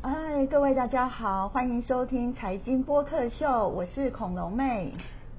哎，各位大家好，欢迎收听财经播客秀，我是恐龙妹。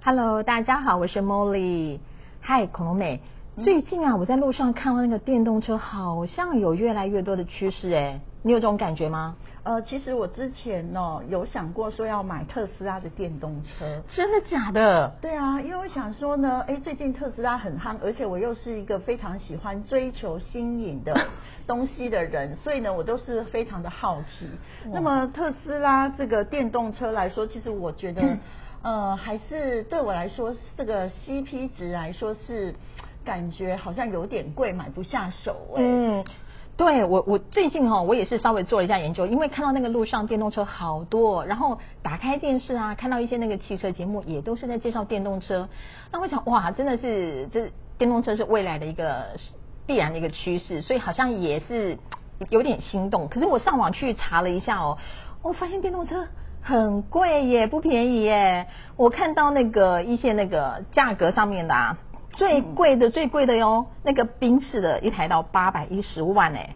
Hello，大家好，我是 Molly。嗨，恐龙妹。最近啊，我在路上看到那个电动车，好像有越来越多的趋势，哎，你有这种感觉吗？呃，其实我之前呢、有想过说要买特斯拉的电动车。真的假的？对啊，因为我想说呢，哎，最近特斯拉很夯，而且我又是一个非常喜欢追求新颖的 东西的人，所以呢，我都是非常的好奇。那么特斯拉这个电动车来说，其实我觉得，呃，还是对我来说，这个 CP 值来说是感觉好像有点贵，买不下手哎、嗯，对我我最近哈、我也是稍微做了一下研究，因为看到那个路上电动车好多，然后打开电视啊，看到一些那个汽车节目，也都是在介绍电动车。那我想，哇，真的是这电动车是未来的一个必然的一个趋势，所以好像也是有点心动。可是我上网去查了一下哦，我发现电动车。很贵耶，不便宜耶！我看到那个一些那个价格上面的啊，最贵的最贵的哟，那个宾士的一台到八百一十万哎，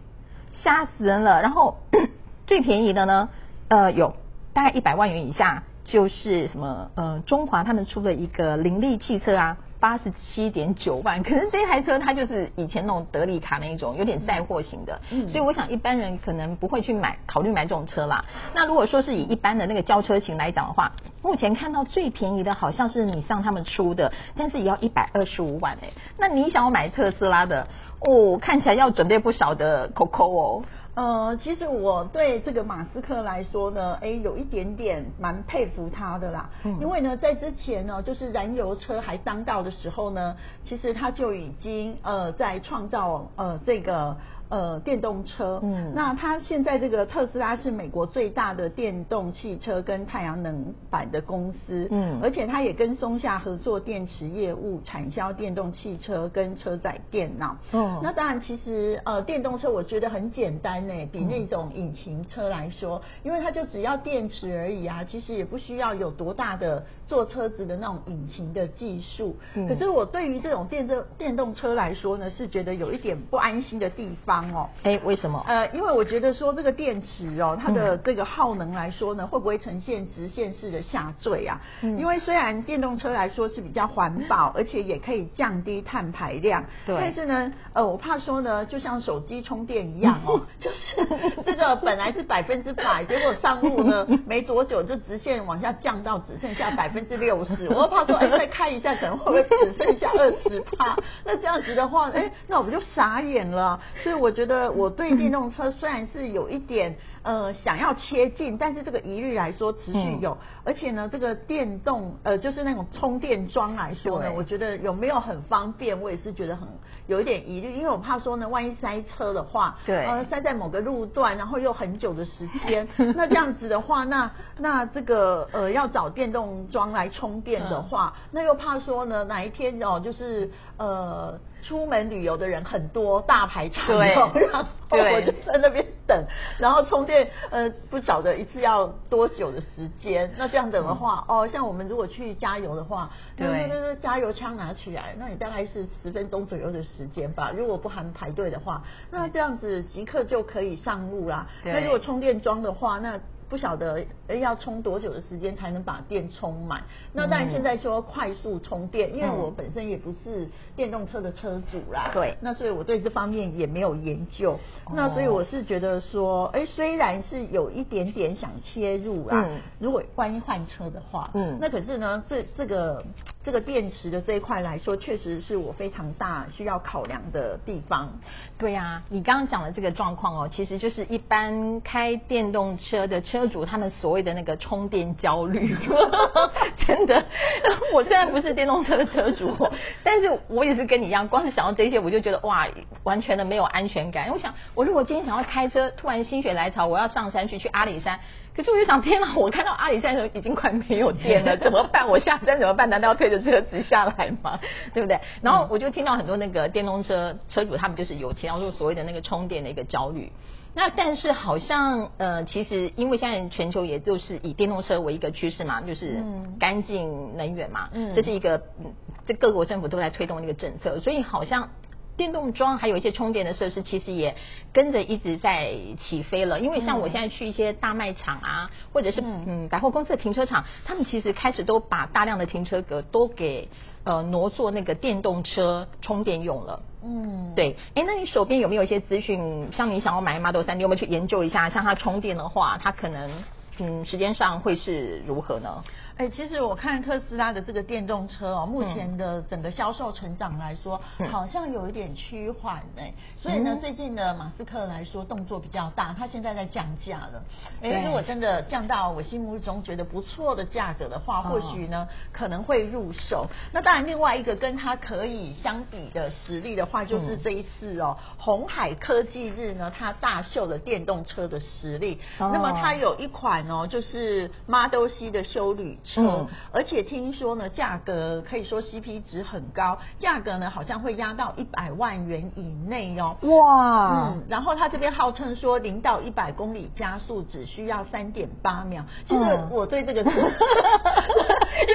吓死人了。然后 最便宜的呢，呃，有大概一百万元以下，就是什么呃，中华他们出的一个凌力汽车啊。八十七点九万，可是这台车它就是以前那种德利卡那一种，有点载货型的，嗯所以我想一般人可能不会去买，考虑买这种车啦。那如果说是以一般的那个轿车型来讲的话，目前看到最便宜的好像是你上他们出的，但是也要一百二十五万哎、那你想要买特斯拉的，哦，看起来要准备不少的 COCO 哦。呃，其实我对这个马斯克来说呢，哎，有一点点蛮佩服他的啦。嗯因为呢，在之前呢，就是燃油车还当道的时候呢，其实他就已经呃在创造呃这个呃电动车。嗯那它现在这个特斯拉是美国最大的电动汽车跟太阳能板的公司。嗯而且它也跟松下合作电池业务，产销电动汽车跟车载电脑。哦那当然，其实呃，电动车我觉得很简单呢，比嗯那种引擎车来说，因为它就只要电池而已啊，其实也不需要有多大的做车子的那种引擎的技术。嗯可是我对于这种电动电动车来说呢，是觉得有一点不安心的地方哦。哎，为什么？呃，因为我觉得说这个电池哦，它的嗯这个耗能来说呢，会不会呈现直线式的下坠啊？嗯因为虽然电动车来说是比较环保，而且也可以降低碳排量，对但是呢，呃，我怕说呢，就像手机充电一样哦，就是这个本来是百分之百，结果上路呢没多久就直线往下降到只剩下百分之六十，我又怕说，哎，再开一下可能会不会只剩下二十帕？那这样子的话，哎，那我们就傻眼了。所以我觉得我对电动车虽然是有一点呃想要切近，但是这个疑虑来说持续嗯。有，而且呢，这个电动呃就是那种充电桩来说呢，我觉得有没有很方便，我也是觉得很有一点疑虑，因为我怕说呢，万一塞车的话，对。呃塞在某个路段，然后又很久的时 间，那这样子的话，那那这个呃要找电动桩来充电的话，那又怕说呢哪一天哦就是呃。出门旅游的人很多，大排长龙，然后我就在那边等，然后充电，呃，不晓得一次要多久的时间。那这样等的话，哦，像我们如果去加油的话，那对那那加油枪拿起来，那你大概是十分钟左右的时间吧。如果不含排队的话，那这样子即刻就可以上路啦。那如果充电桩的话，那不晓得要充多久的时间才能把电充满？那当然嗯现在说快速充电，因为嗯我本身也不是电动车的车主啦，对那所以我对这方面也没有研究。哦那所以我是觉得说，哎，虽然是有一点点想切入啦，嗯如果万一换车的话，嗯那可是呢，这这个这个电池的这一块来说，确实是我非常大需要考量的地方。对啊、你刚刚讲的这个状况哦，其实就是一般开电动车的车车主他们所谓的那个充电焦虑，真的。我虽然不是电动车的车主，但是我也是跟你一样，光是想到这些，我就觉得哇，完全的没有安全感。我想，我如果今天想要开车，突然心血来潮，我要上山去去阿里山。可是我就想，天哪！我看到阿里山的时候已经快没有电了，怎么办？我下山怎么办？难道要推着车子下来吗？对不对？然后我就听到很多那个电动车车主，他们就是有提到说所谓的那个充电的一个焦虑。那但是好像呃，其实因为现在全球也就是以电动车为一个趋势嘛，就是嗯。干净能源嘛，嗯。这是一个嗯这各国政府都在推动那个政策，所以好像电动桩还有一些充电的设施，其实也跟着一直在起飞了。因为像我现在去一些大卖场啊，或者是嗯百货公司的停车场，他们其实开始都把大量的停车格都给呃挪做那个电动车充电用了。嗯，对。哎，那你手边有没有一些资讯？像你想要买 Model 三，你有没有去研究一下？像它充电的话，它可能嗯时间上会是如何呢？哎，其实我看特斯拉的这个电动车哦，目前的整个销售成长来说，好像有一点趋缓哎。所以呢，最近的马斯克来说动作比较大，他现在在降价了。哎，如果真的降到我心目中觉得不错的价格的话，或许呢可能会入手。那当然，另外一个跟它可以相比的实力的话，就是这一次哦，红海科技日呢，它大秀了电动车的实力。那么它有一款哦，就是 Model C 的修旅。车，而且听说呢，价格可以说 CP 值很高，价格呢好像会压到一百万元以内哦。哇，嗯，然后他这边号称说零到一百公里加速只需要三点八秒。其实我对这个，因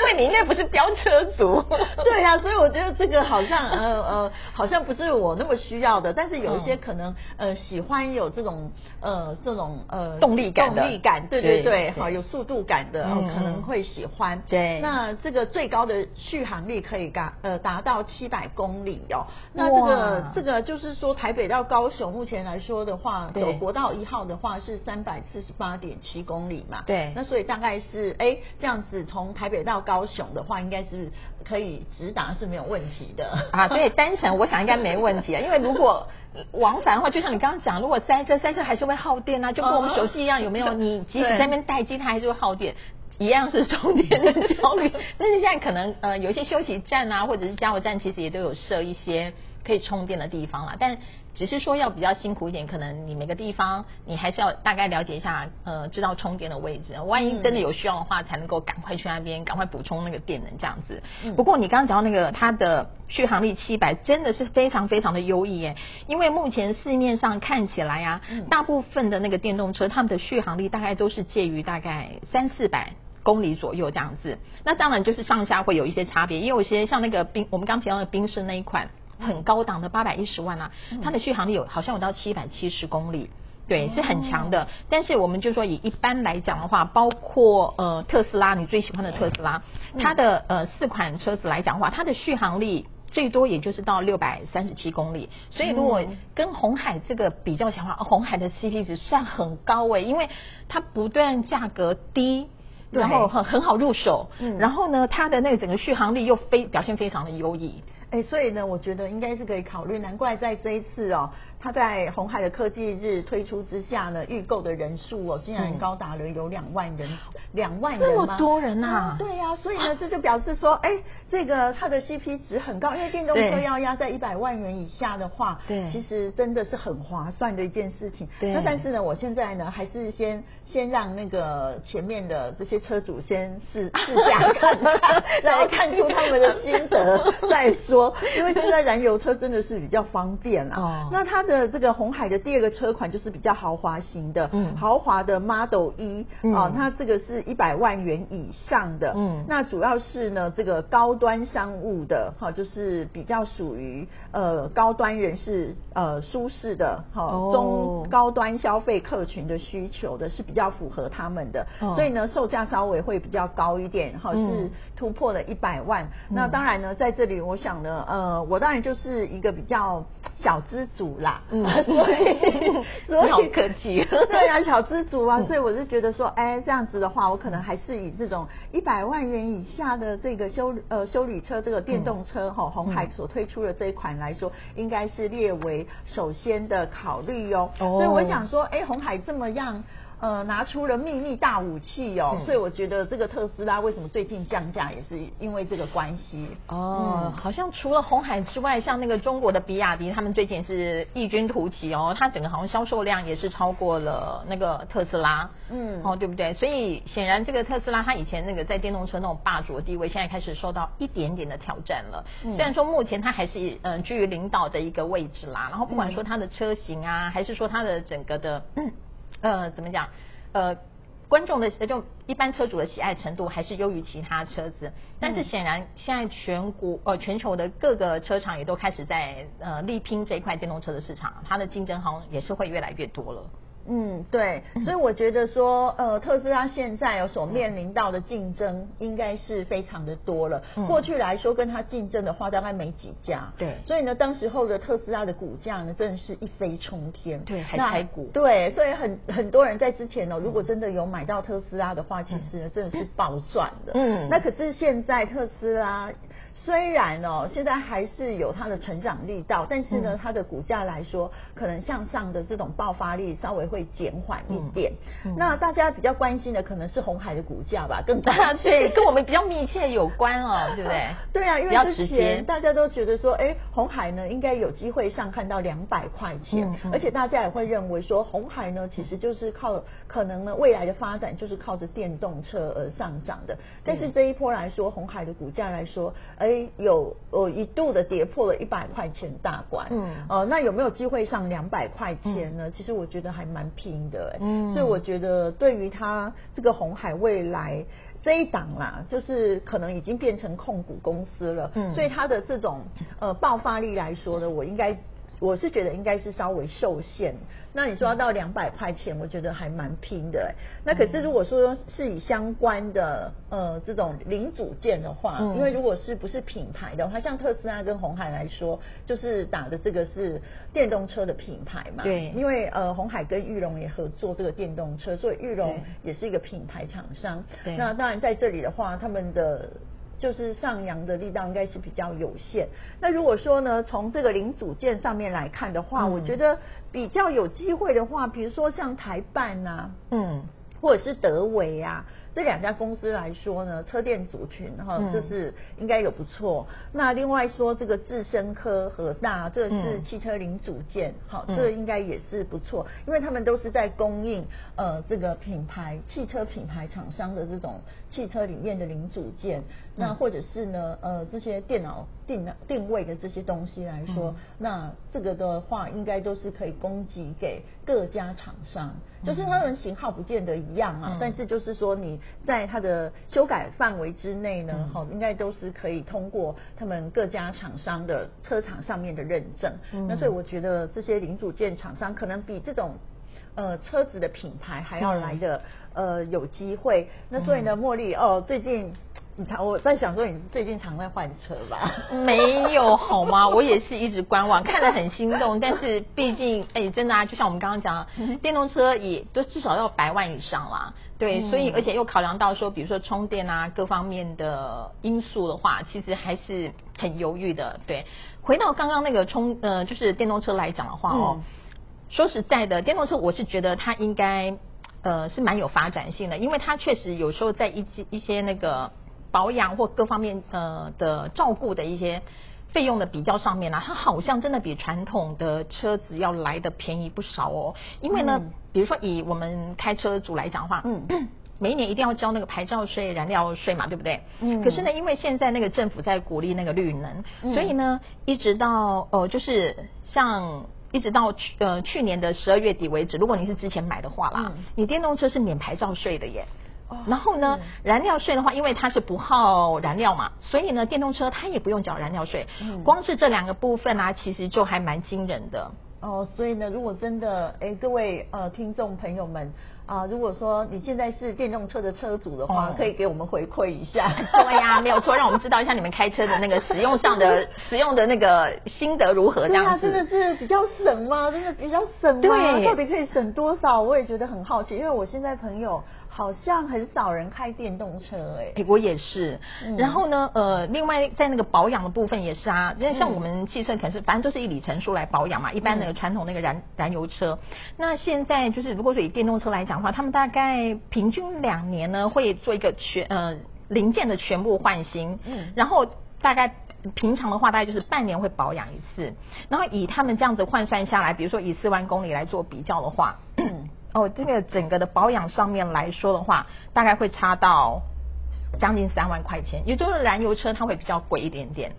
为你应该不是飙车族，对呀，所以我觉得这个好像 呃呃，好像不是我那么需要的。但是有一些可能呃喜欢有这种呃这种呃动力感动力感，对对对，好有速度感的，可能会喜。喜欢对，那这个最高的续航力可以达呃达到七百公里哦。那这个这个就是说台北到高雄目前来说的话，走国道一号的话是三百四十八点七公里嘛。对，那所以大概是哎这样子从台北到高雄的话，应该是可以直达是没有问题的啊。对，单程我想应该没问题啊，因为如果往返的话，就像你刚刚讲，如果塞车塞车还是会耗电啊，就跟我们手机一样，有没有？你即使在那边待机，它还是会耗电。一样是充电的焦虑，但是现在可能呃有一些休息站啊，或者是加油站，其实也都有设一些可以充电的地方啦，但。只是说要比较辛苦一点，可能你每个地方你还是要大概了解一下，呃，知道充电的位置，万一真的有需要的话，才能够赶快去那边，赶快补充那个电能这样子。不过你刚刚讲到那个它的续航力七百，真的是非常非常的优异耶，因为目前市面上看起来啊，大部分的那个电动车，它们的续航力大概都是介于大概三四百公里左右这样子。那当然就是上下会有一些差别，也有一些像那个冰，我们刚提到的冰室那一款。很高档的八百一十万啊，它的续航力有好像有到七百七十公里，对，是很强的。但是我们就说以一般来讲的话，包括呃特斯拉，你最喜欢的特斯拉，它的呃四款车子来讲的话，它的续航力最多也就是到六百三十七公里。所以如果跟红海这个比较起来的话，红海的 CP 值算很高诶，因为它不断价格低，然后很很好入手，然后呢，它的那个整个续航力又非表现非常的优异。哎，所以呢，我觉得应该是可以考虑。难怪在这一次哦。它在红海的科技日推出之下呢，预购的人数哦，竟然高达了有两万人，两万人吗？那么多人呐！对呀，所以呢，这就表示说，哎，这个它的 CP 值很高，因为电动车要压在一百万元以下的话，对，其实真的是很划算的一件事情。那但是呢，我现在呢，还是先先让那个前面的这些车主先试 试驾看，然后看出他们的心得再说。因为现在燃油车真的是比较方便啊。那它。的这个红海的第二个车款就是比较豪华型的，嗯，豪华的 Model 一啊，它这个是一百万元以上的，嗯，那主要是呢这个高端商务的哈，就是比较属于呃高端人士呃舒适的哈中高端消费客群的需求的，是比较符合他们的，所以呢售价稍微会比较高一点哈，是突破了一百万。那当然呢在这里我想呢呃我当然就是一个比较小资主啦。嗯，所以 所以好客气，对啊，小资主啊，所以我是觉得说，哎，这样子的话，我可能还是以这种一百万元以下的这个修呃修理车，这个电动车哈，红海所推出的这一款来说，应该是列为首先的考虑哟。哦所以我想说，哎，红海这么样。呃，拿出了秘密大武器哦，所以我觉得这个特斯拉为什么最近降价，也是因为这个关系哦。好像除了红海之外，像那个中国的比亚迪，他们最近是异军突起哦，它整个好像销售量也是超过了那个特斯拉，嗯，哦，对不对？所以显然这个特斯拉，它以前那个在电动车那种霸主的地位，现在开始受到一点点的挑战了。虽然说目前它还是嗯居于领导的一个位置啦，然后不管说它的车型啊，还是说它的整个的。呃，怎么讲？呃，观众的就一般车主的喜爱程度还是优于其他车子。但是显然现在全国呃全球的各个车厂也都开始在呃力拼这一块电动车的市场，它的竞争好像也是会越来越多了。嗯，对，所以我觉得说，呃，特斯拉现在有所面临到的竞争，应该是非常的多了。过去来说，跟它竞争的话，大概没几家。对，所以呢，当时候的特斯拉的股价呢，真的是一飞冲天。对，还开股。对，所以很很多人在之前呢，如果真的有买到特斯拉的话，其实呢，真的是暴赚的。嗯，那可是现在特斯拉。虽然哦，现在还是有它的成长力道，但是呢，它的股价来说，可能向上的这种爆发力稍微会减缓一点。那大家比较关心的可能是红海的股价吧，更关对，跟我们比较密切有关哦，对不对？对啊，因为之前大家都觉得说，哎，红海呢应该有机会上看到两百块钱，而且大家也会认为说，红海呢其实就是靠可能呢未来的发展就是靠着电动车而上涨的。但是这一波来说，红海的股价来说，哎。有呃一度的跌破了一百块钱大关，嗯，呃，那有没有机会上两百块钱呢？其实我觉得还蛮拼的，嗯，所以我觉得对于它这个红海未来这一档啦，就是可能已经变成控股公司了，嗯，所以它的这种呃爆发力来说呢，我应该。我是觉得应该是稍微受限，那你说要到两百块钱，我觉得还蛮拼的。那可是如果说是以相关的呃这种零组件的话，因为如果是不是品牌的话，像特斯拉跟红海来说，就是打的这个是电动车的品牌嘛。对。因为呃红海跟玉龙也合作这个电动车，所以玉龙也是一个品牌厂商。对。那当然在这里的话，他们的。就是上扬的力道应该是比较有限。那如果说呢，从这个零组件上面来看的话，我觉得比较有机会的话，比如说像台办呐，嗯，或者是德维啊。这两家公司来说呢，车电组群哈，这是应该有不错。那另外说这个智深科和大，这是汽车零组件，好，这应该也是不错，因为他们都是在供应呃这个品牌汽车品牌厂商的这种汽车里面的零组件，那或者是呢呃这些电脑定定位的这些东西来说，那这个的话应该都是可以供给给各家厂商，就是他们型号不见得一样啊，但是就是说你。在它的修改范围之内呢，哈，应该都是可以通过他们各家厂商的车厂上面的认证。那所以我觉得这些零组件厂商可能比这种呃车子的品牌还要来的呃有机会。那所以呢，茉莉哦，最近。你常我在想说，你最近常在换车吧？没有好吗？我也是一直观望，看得很心动。但是毕竟，哎，真的啊，就像我们刚刚讲，电动车也都至少要百万以上啦。对，所以而且又考量到说，比如说充电啊各方面的因素的话，其实还是很犹豫的。对，回到刚刚那个充呃，就是电动车来讲的话哦，说实在的，电动车我是觉得它应该呃是蛮有发展性的，因为它确实有时候在一些一些那个。保养或各方面呃的照顾的一些费用的比较上面呢，它好像真的比传统的车子要来的便宜不少哦。因为呢，比如说以我们开车族来讲的话，嗯，每一年一定要交那个牌照税、燃料税嘛，对不对？嗯。可是呢，因为现在那个政府在鼓励那个绿能，所以呢，一直到呃，就是像一直到去呃去年的十二月底为止，如果你是之前买的话啦，你电动车是免牌照税的耶。然后呢，燃料税的话，因为它是不耗燃料嘛，所以呢，电动车它也不用缴燃料税。光是这两个部分啊，其实就还蛮惊人的。哦，所以呢，如果真的，哎，各位呃听众朋友们啊，如果说你现在是电动车的车主的话，可以给我们回馈一下。对呀，没有错，让我们知道一下你们开车的那个使用上的 使用的那个心得如何这样子。真的是比较省吗？真的比较省吗？对，到底可以省多少？我也觉得很好奇，因为我现在朋友。好像很少人开电动车哎，我也是。然后呢，呃，另外在那个保养的部分也是啊，因为像我们汽车可能是反正都是以里程数来保养嘛，一般的传统那个燃燃油车。那现在就是如果说以电动车来讲的话，他们大概平均两年呢会做一个全呃零件的全部换新，嗯，然后大概平常的话大概就是半年会保养一次。然后以他们这样子换算下来，比如说以四万公里来做比较的话。哦，这个整个的保养上面来说的话，大概会差到将近三万块钱，也就是燃油车它会比较贵一点点。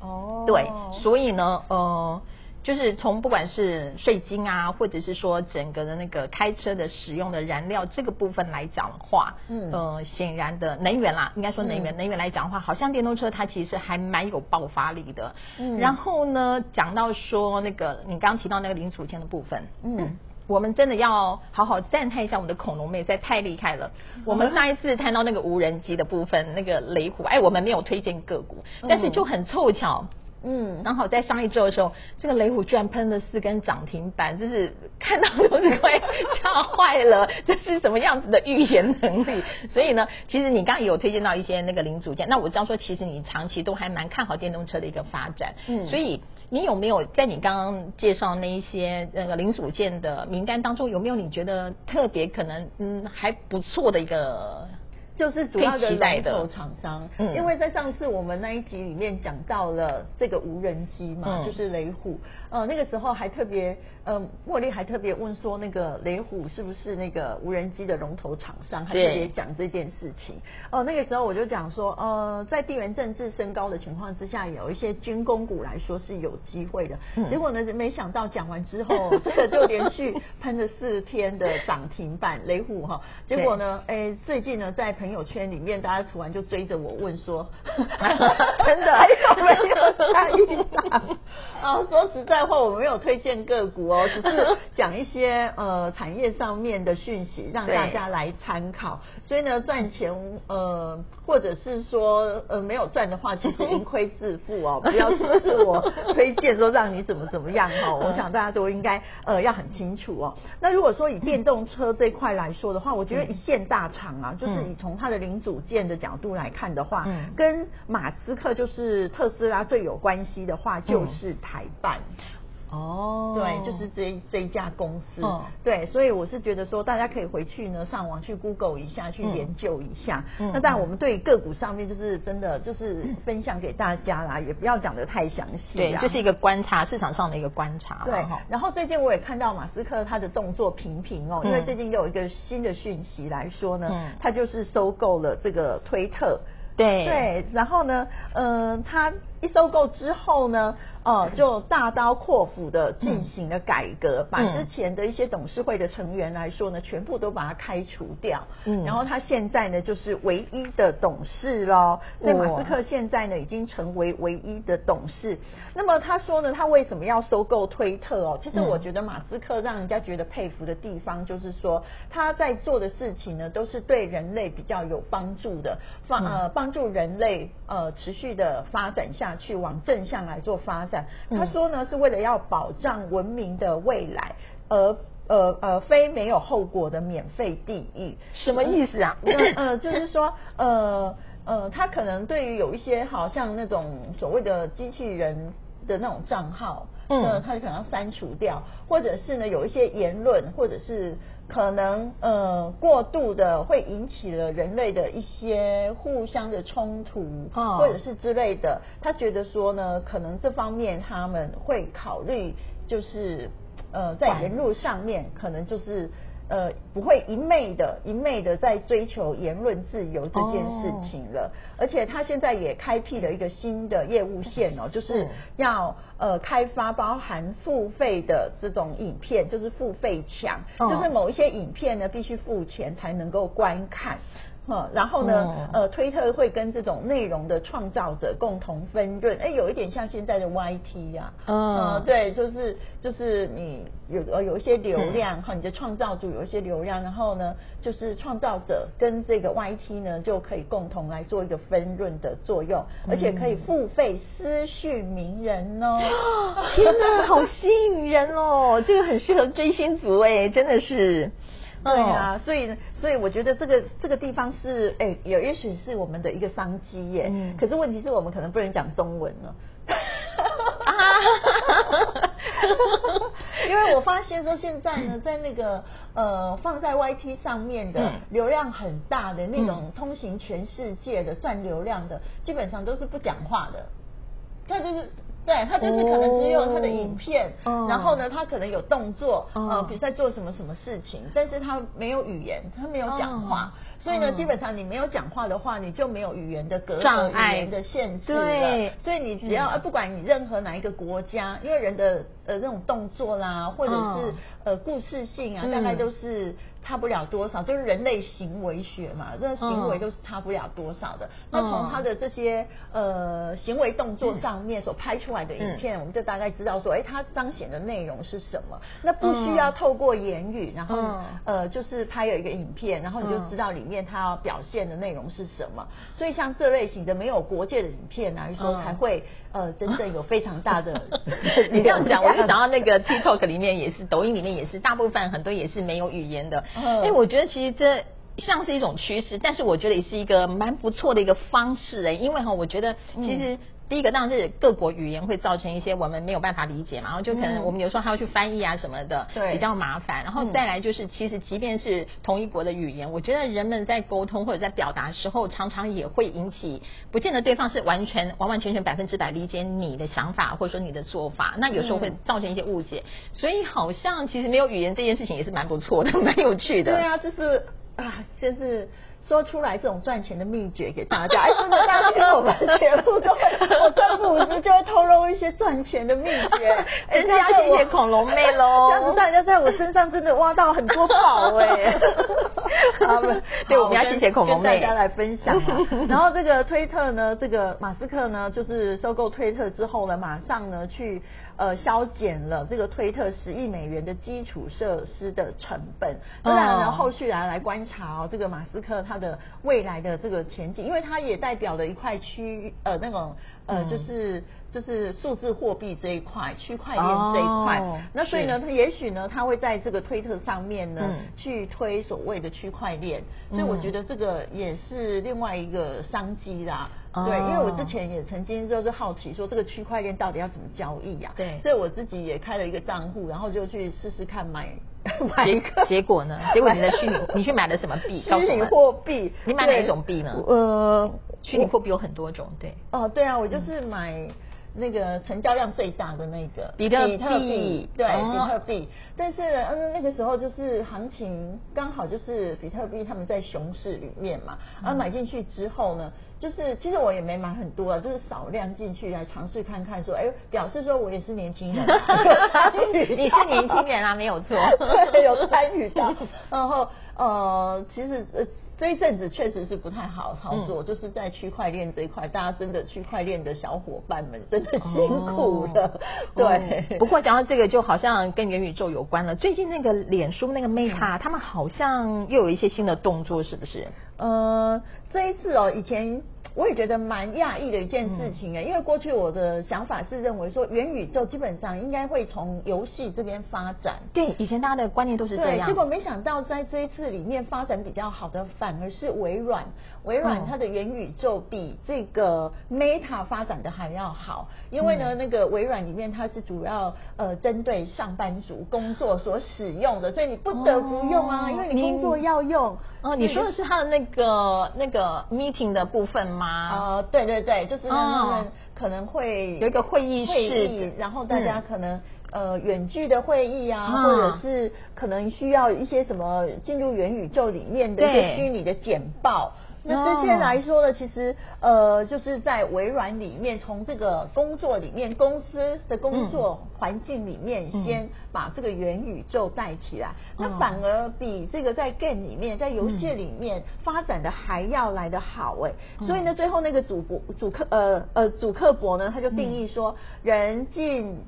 哦，对，所以呢，呃，就是从不管是税金啊，或者是说整个的那个开车的使用的燃料这个部分来讲的话，嗯，呃，显然的能源啦，应该说能源，能源来讲的话，好像电动车它其实还蛮有爆发力的。嗯，然后呢，讲到说那个你刚刚提到那个零组件的部分，嗯。我们真的要好好赞叹一下我们的恐龙妹，在太厉害了。我们上一次谈到那个无人机的部分，那个雷虎，哎，我们没有推荐个股，但是就很凑巧，嗯，刚好在上一周的时候，这个雷虎居然喷了四根涨停板，就是看到都是快吓坏了，这是什么样子的预言能力？所以呢，其实你刚刚也有推荐到一些那个零组件，那我知道说，其实你长期都还蛮看好电动车的一个发展，嗯，所以。你有没有在你刚刚介绍那一些那个零组件的名单当中，有没有你觉得特别可能嗯还不错的一个？就是主要的龙头厂商，嗯因为在上次我们那一集里面讲到了这个无人机嘛，就是雷虎。呃，那个时候还特别，呃，茉莉还特别问说，那个雷虎是不是那个无人机的龙头厂商？还特别讲这件事情。哦，那个时候我就讲说，呃，在地缘政治升高的情况之下，有一些军工股来说是有机会的。结果呢，没想到讲完之后，这个就连续喷了四天的涨停板，雷虎哈。结果呢，哎，最近呢，在朋友圈里面，大家突然就追着我问说，真的还有没有下一档？啊，说实在话，我没有推荐个股哦，只是讲一些呃产业上面的讯息，让大家来参考。所以呢，赚钱呃，或者是说呃没有赚的话，其实盈亏自负哦，不要说是我推荐说让你怎么怎么样哈。我想大家都应该呃要很清楚哦。那如果说以电动车这块来说的话，我觉得一线大厂啊，就是你从它的零组件的角度来看的话，跟马斯克就是特斯拉最有关系的话，就是台办。哦，对，就是这这一家公司，对，所以我是觉得说，大家可以回去呢，上网去 Google 一下，去研究一下。那当然，我们对个股上面就是真的就是分享给大家啦，也不要讲的太详细。对，就是一个观察市场上的一个观察。对，然后最近我也看到马斯克他的动作频频哦，因为最近有一个新的讯息来说呢，他就是收购了这个推特。对对，然后呢，嗯，他一收购之后呢。哦，就大刀阔斧的进行了改革，把之前的一些董事会的成员来说呢，全部都把它开除掉。嗯，然后他现在呢，就是唯一的董事喽。所以马斯克现在呢，已经成为唯一的董事。那么他说呢，他为什么要收购推特哦？其实我觉得马斯克让人家觉得佩服的地方，就是说他在做的事情呢，都是对人类比较有帮助的，帮呃帮助人类呃持续的发展下去，往正向来做发展。他说呢，是为了要保障文明的未来，而呃呃非没有后果的免费地狱，什么意思啊？呃，就是说呃呃，他可能对于有一些好像那种所谓的机器人的那种账号，嗯，他就可能要删除掉，或者是呢有一些言论，或者是。可能呃过度的会引起了人类的一些互相的冲突，或者是之类的。他觉得说呢，可能这方面他们会考虑，就是呃在沿路上面，可能就是。呃，不会一昧的、一昧的在追求言论自由这件事情了。而且他现在也开辟了一个新的业务线哦，就是要呃开发包含付费的这种影片，就是付费墙，就是某一些影片呢必须付钱才能够观看。然后呢，呃，推特会跟这种内容的创造者共同分润，哎，有一点像现在的 YT 呀，嗯，对，就是就是你有呃有一些流量 哈，你的创造主有一些流量，然后呢，就是创造者跟这个 YT 呢就可以共同来做一个分润的作用，而且可以付费私讯名人哦，天哪，好吸引人哦，这个很适合追星族哎，真的是。对啊，所以所以我觉得这个这个地方是哎，有也许是我们的一个商机耶。嗯。可是问题是我们可能不能讲中文了。因为我发现说现在呢，在那个呃放在 YT 上面的流量很大的那种通行全世界的赚流量的，基本上都是不讲话的。他就是。对，他就是可能只有他的影片，哦。然后呢，他可能有动作，哦。呃，比如在做什么什么事情，但是他没有语言，他没有讲话，哦。所以呢，嗯基本上你没有讲话的话，你就没有语言的隔阂、障碍。语言的限制了。对。所以你只要、不管你任何哪一个国家，因为人的呃那种动作啦，或者是、嗯。呃故事性啊，嗯。大概都是差不了多少，就是人类行为学嘛，那行为嗯。都是差不了多少的。那从他的这些呃行为动作上面所拍出来的影片，我们就大概知道说，哎，他彰显的内容是什么。那不需要透过言语，然后、嗯。呃就是拍有一个影片，然后你就嗯。知道里面他要表现的内容是什么。所以像这类型的没有国界的影片来说，嗯。才会呃真正有非常大的 你这样讲，我就想到那个 TikTok 里面也是，抖音里面也是，大部分很多也是没有语言的。嗯哎、我觉得其实这。像是一种趋势，但是我觉得也是一个蛮不错的一个方式哎，因为哈，我觉得其实第一个当然是各国语言会造成一些我们没有办法理解嘛，然后就可能嗯我们有时候还要去翻译啊什么的，对比较麻烦。然后嗯再来就是，其实即便是同一国的语言，我觉得人们在沟通或者在表达时候，常常也会引起，不见得对方是完全完完全全百分之百理解你的想法或者说你的做法，那有时候会嗯造成一些误解。所以好像其实没有语言这件事情也是蛮不错的，蛮有趣的。对啊，就是啊，就是。说出来这种赚钱的秘诀给大家，哎，真的，大家听我们节目都会，我三不五时就会透露一些赚钱的秘诀，哎真是要谢谢恐龙妹喽这样子大家在我身上真的挖到很多宝哎。对我们要谢谢恐龙妹跟大家来分享啊。然后这个推特呢，这个马斯克呢，就是收购推特之后呢，马上呢去呃削减了这个推特十亿美元的基础设施的成本。当然呢，哦后续来来观察哦，这个马斯克他的未来的这个前景，因为它也代表了一块区呃那种呃嗯。就是。就是数字货币这一块，区块链这一块，哦那所以呢，它也许呢，它会在这个推特上面呢，嗯。去推所谓的区块链，所以嗯我觉得这个也是另外一个商机啦。哦。对，因为我之前也曾经就是好奇说这个区块链到底要怎么交易呀、对。所以我自己也开了一个账户，然后就去试试看买 买一个结果呢？结果你的虚拟，你去买了什么币？虚拟货币，你买哪对一种币呢？呃，虚拟货币有很多种，对。哦，对啊，我就是买那个成交量最大的那个比特币。对，哦。比特币。但是嗯，那个时候就是行情刚好就是比特币他们在熊市里面嘛，嗯。然后买进去之后呢，就是其实我也没买很多啊，就是少量进去来尝试看看，说哎，表示说我也是年轻人啊，有参与 你是年轻人啊，没有错。对，有参与到。然后呃，其实呃这一阵子确实是不太好操作，就是在区块链这一块，大家真的区块链的小伙伴们真的辛苦了。对，哦不过讲到这个，就好像跟元宇宙有关了。最近那个脸书那个 Meta，、他们好像又有一些新的动作，是不是？呃，这一次哦，以前我也觉得蛮讶异的一件事情哎、因为过去我的想法是认为说元宇宙基本上应该会从游戏这边发展。对，以前大家的观念都是这对，样。结果没想到在这一次里面发展比较好的，反而是微软。微软嗯它的元宇宙比这个 Meta 发展的还要好，因为呢，嗯那个微软里面它是主要呃针对上班族工作所使用的，所以你不得不用啊，哦因为你工作要用。哦，你说的是他的那个那个 meeting 的部分吗？呃，对对对，就是他哦们可能会有一个会议室会议然后大家嗯可能。呃，远距的会议啊，啊或者是可能需要一些什么进入元宇宙里面的一些虚拟的简报。那哦这些来说呢，其实呃，就是在微软里面，从这个工作里面，公司的工作环境里面，嗯先把这个元宇宙带起来，哦那反而比这个在 game 里面，在游戏里面发展的还要来得好哎。嗯。所以呢，最后那个主博主客呃呃主客博呢，他就定义说，人进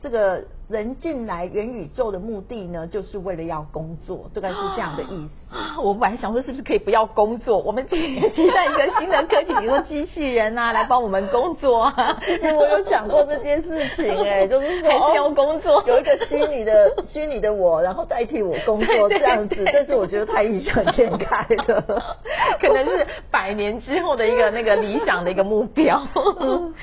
这个人进来元宇宙的目的呢，就是为了要工作，大概是这样的意思。啊我本来想说是不是可以不要工作，我们期期待一个新的科技，比如说机器人啊，来帮我们工作啊。其实我有想过这件事情、哎，就是说 还是要工作有一个虚拟的虚拟的我，然后代替我工作这样子对，但是我觉得太异想天开了，可能是百年之后的一个那个理想的一个目标。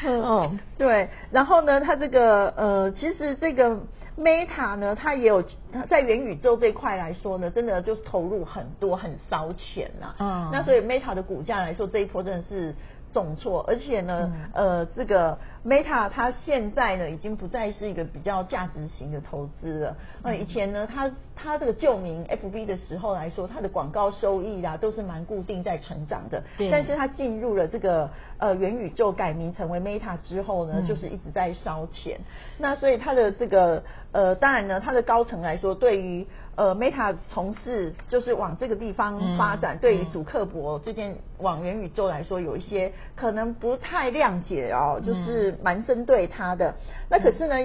嗯，对，然后呢，它这个呃，其实这个 Meta 呢，它也有它在元宇宙这一块来说呢，真的就投入很多，很烧钱呐、嗯那所以 Meta 的股价来说，这一波真的是重挫，而且呢，呃，这个 Meta 它现在呢已经不再是一个比较价值型的投资了。呃，以前呢，它它这个旧名 FB 的时候来说，它的广告收益啊都是蛮固定在成长的。对但是它进入了这个呃元宇宙改名成为 Meta 之后呢，就是一直在烧钱。那所以它的这个呃，当然呢，它的高层来说，对于呃，Meta 从事就是往这个地方发展，对于祖克伯这件往元宇宙来说，有一些可能不太谅解哦，就是蛮针对他的。那可是呢？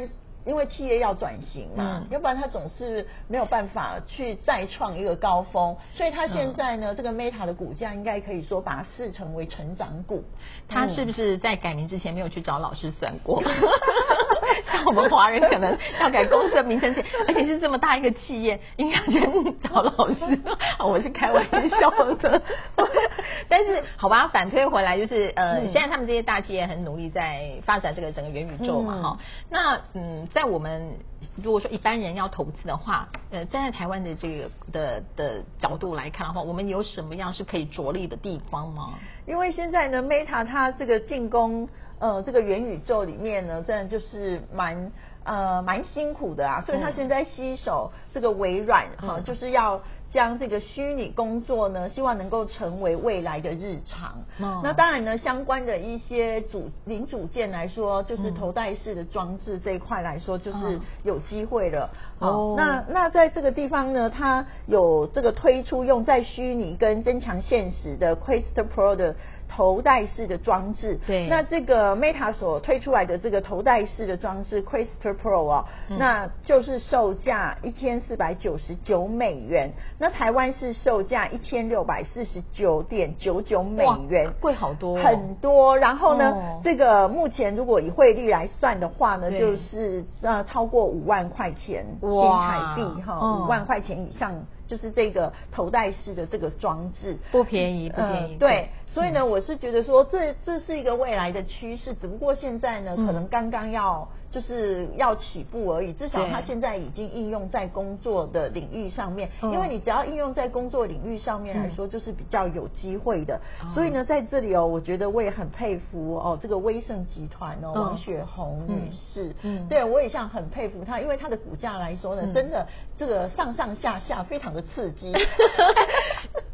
因为企业要转型嘛，要不然他总是没有办法去再创一个高峰，所以他现在呢，这个 Meta 的股价应该可以说把它视成为成长股。他是不是在改名之前没有去找老师算过？像我们华人可能要改公司的名称前，而且是这么大一个企业，应该先找老师。我是开玩笑的，但是好吧，反推回来就是呃，现在他们这些大企业很努力在发展这个整个元宇宙嘛，哈。那嗯，在我们如果说一般人要投资的话，呃，站在台湾的这个的的角度来看的话，我们有什么样是可以着力的地方吗？因为现在呢，Meta 它这个进攻呃这个元宇宙里面呢，真的就是蛮呃蛮辛苦的啊，所以它现在吸手这个微软哈，就是要。将这个虚拟工作呢，希望能够成为未来的日常。那当然呢，相关的一些组零组件来说，就是头戴式的装置这一块来说，就是有机会了。哦，那那在这个地方呢，它有这个推出用在虚拟跟增强现实的 Quest Pro 的。头戴式的装置，对，那这个 Meta 所推出来的这个头戴式的装置 Quest Pro 啊，那就是售价一千四百九十九美元，那台湾是售价一千六百四十九点九九美元，贵好多，很多。然后呢，这个目前如果以汇率来算的话呢，就是呃超过五万块钱新台币哈，五万块钱以上。就是这个头戴式的这个装置不便宜，不便宜。对，所以呢，我是觉得说这这是一个未来的趋势，只不过现在呢，可能刚刚要。就是要起步而已，至少它现在已经应用在工作的领域上面。因为你只要应用在工作领域上面来说，就是比较有机会的。所以呢，在这里哦，我觉得我也很佩服哦，这个威盛集团哦，王雪红女士。嗯，对我也像很佩服她，因为她的股价来说呢，真的这个上上下下非常的刺激。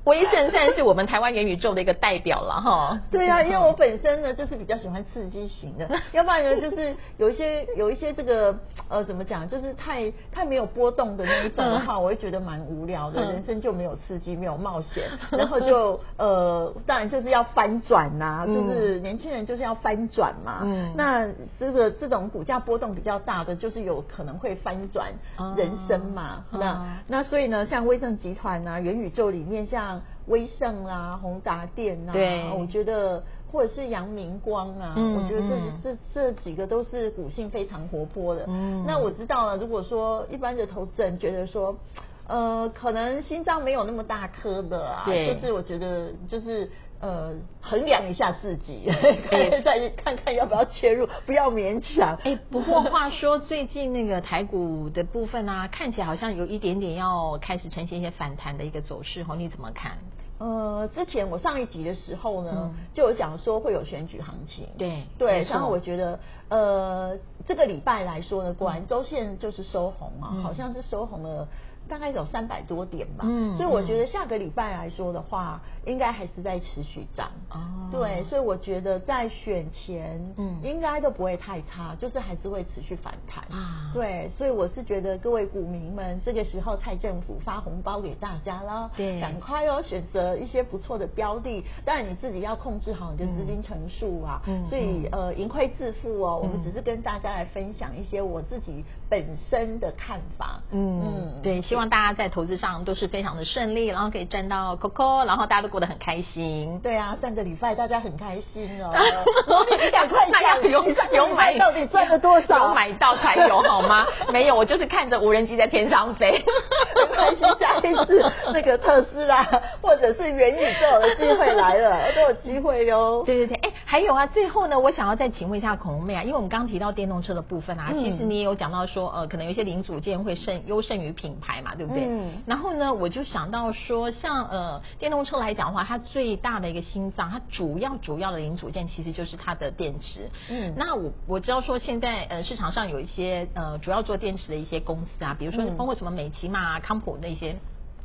威盛算是我们台湾元宇宙的一个代表了哈。对啊，因为我本身呢就是比较喜欢刺激型的，要不然呢就是有一些。有一些这个呃怎么讲，就是太太没有波动的那一种的话，我会觉得蛮无聊的，人生就没有刺激，没有冒险，然后就呃当然就是要翻转呐，就是年轻人就是要翻转嘛。那这个这种股价波动比较大的，就是有可能会翻转人生嘛。那那所以呢，像威盛集团啊，元宇宙里面像威盛啦、宏达电啊，我觉得。或者是阳明光啊，我觉得这这这几个都是股性非常活泼的。那我知道了，如果说一般的投资人觉得说，呃，可能心脏没有那么大颗的啊，就是我觉得就是呃衡量一下自己，可以再看看要不要切入，不要勉强。哎，不过话说最近那个台股的部分啊，看起来好像有一点点要开始呈现一些反弹的一个走势，哦，你怎么看？呃，之前我上一集的时候呢，就有讲说会有选举行情，对对，然后我觉得呃，这个礼拜来说呢，果然周线就是收红啊，好像是收红了。大概有三百多点吧，嗯，所以我觉得下个礼拜来说的话，应该还是在持续涨。哦，对，所以我觉得在选前，嗯，应该都不会太差，就是还是会持续反弹。啊，对，所以我是觉得各位股民们，这个时候蔡政府发红包给大家了，对，赶快哦，选择一些不错的标的，当然你自己要控制好你的资金成数啊。嗯，所以呃，盈亏自负哦，我们只是跟大家来分享一些我自己本身的看法。嗯，对。希望大家在投资上都是非常的顺利，然后可以赚到 COCO，然后大家都过得很开心。对啊，上个礼拜大家很开心哦。你赶快讲，有有买到底赚了多少？有买到才有好吗？没有，我就是看着无人机在天上飞。开心下一次 那个特斯拉或者是元宇宙的机会来了，都有机会哟。对对对，哎，还有啊，最后呢，我想要再请问一下孔龙妹啊，因为我们刚刚提到电动车的部分啊，嗯其实你也有讲到说，呃，可能有一些零组件会胜优胜于品牌嘛，对不对？嗯然后呢，我就想到说，像呃电动车来讲的话，它最大的一个心脏，它主要主要的零组件其实就是它的电池。嗯那我我知道说现在呃市场上有一些呃主要做电池的一些公司啊，比如说嗯包括什么美骑嘛、康普那些。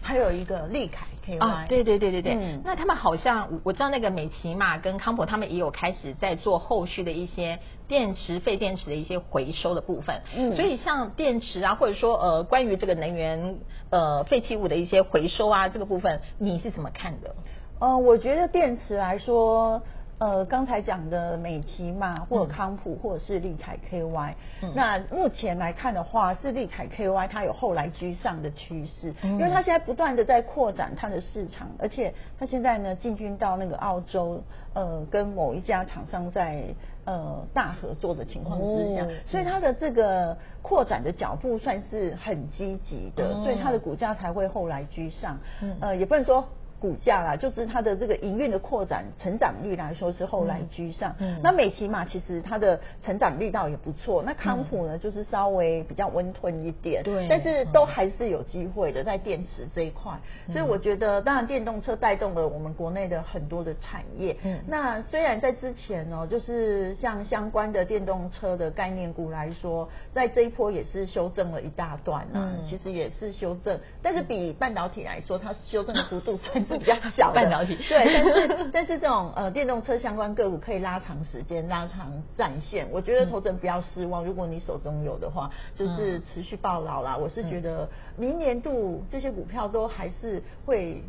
还有一个利凯 KY，啊，对对对对对，嗯。那他们好像我我知道那个美琪嘛跟康普他们也有开始在做后续的一些电池废电池的一些回收的部分，嗯。所以像电池啊，或者说呃关于这个能源呃废弃物的一些回收啊这个部分，你是怎么看的？呃，我觉得电池来说，呃，刚才讲的美骑嘛，或者康普，或者是利凯 KY，、嗯那目前来看的话，是利凯 KY 它有后来居上的趋势，嗯因为它现在不断的在扩展它的市场，而且它现在呢进军到那个澳洲，呃，跟某一家厂商在。呃，大合作的情况之下，哦所以它的这个扩展的脚步算是很积极的，哦所以它的股价才会后来居上。嗯呃，也不能说股价啦，就是它的这个营运的扩展成长率来说是后来居上。嗯嗯那美琪玛其实它的成长力道也不错，那康普呢、就是稍微比较温吞一点，对但是都还是有机会的在电池这一块。嗯所以我觉得，当然电动车带动了我们国内的很多的产业。嗯那虽然在之前呢、就是像相关的电动车的概念股来说，在这一波也是修正了一大段啊，嗯其实也是修正，但是比半导体来说，它修正的幅度算是比较小的。半导体对，但是 但是这种呃电动车相关个股可以拉长时间、拉长战线，我觉得投资人不要失望。如果你手中有的话，就是持续抱牢啦。我是觉得明年度这些股票都还是会。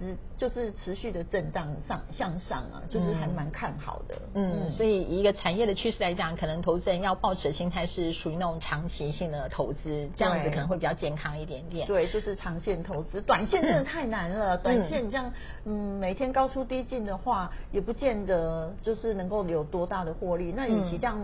持就是持续的震荡上向上啊，就是还蛮看好的。嗯，所以以一个产业的趋势来讲，可能投资人要抱持的心态是属于那种长期性的投资，这样子可能会比较健康一点点。对，就是长线投资，短线真的太难了。短线你这样，嗯，每天高出低进的话，也不见得就是能够有多大的获利。那与其这样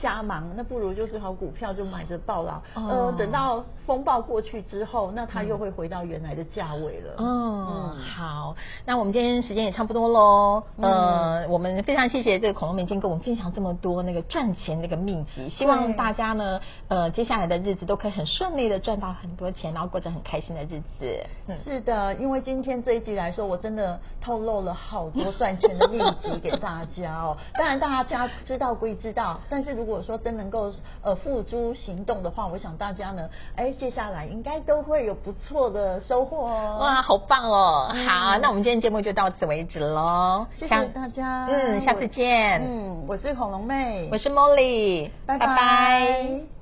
瞎忙，那不如就是好股票就买着抱牢。哦呃，等到风暴过去之后，那它又会回到原来的价位了。哦，好，那我们今天时间也差不多喽。呃，我们非常谢谢这个恐龙明金跟我们分享这么多那个赚钱那个秘籍，希望大家呢，呃，接下来的日子都可以很顺利的赚到很多钱，然后过着很开心的日子。嗯，是的，因为今天这一集来说，我真的透露了好多赚钱的秘籍给大家哦。当然，大家知道归知道，但是如果说真能够呃付诸行动的话，我想大家呢，哎，接下来应该都会有不错的收获哦。哇，好棒哦！嗯好，那我们今天节目就到此为止喽。谢谢大家，嗯，下次见。嗯，我是恐龙妹，我是 Molly，拜拜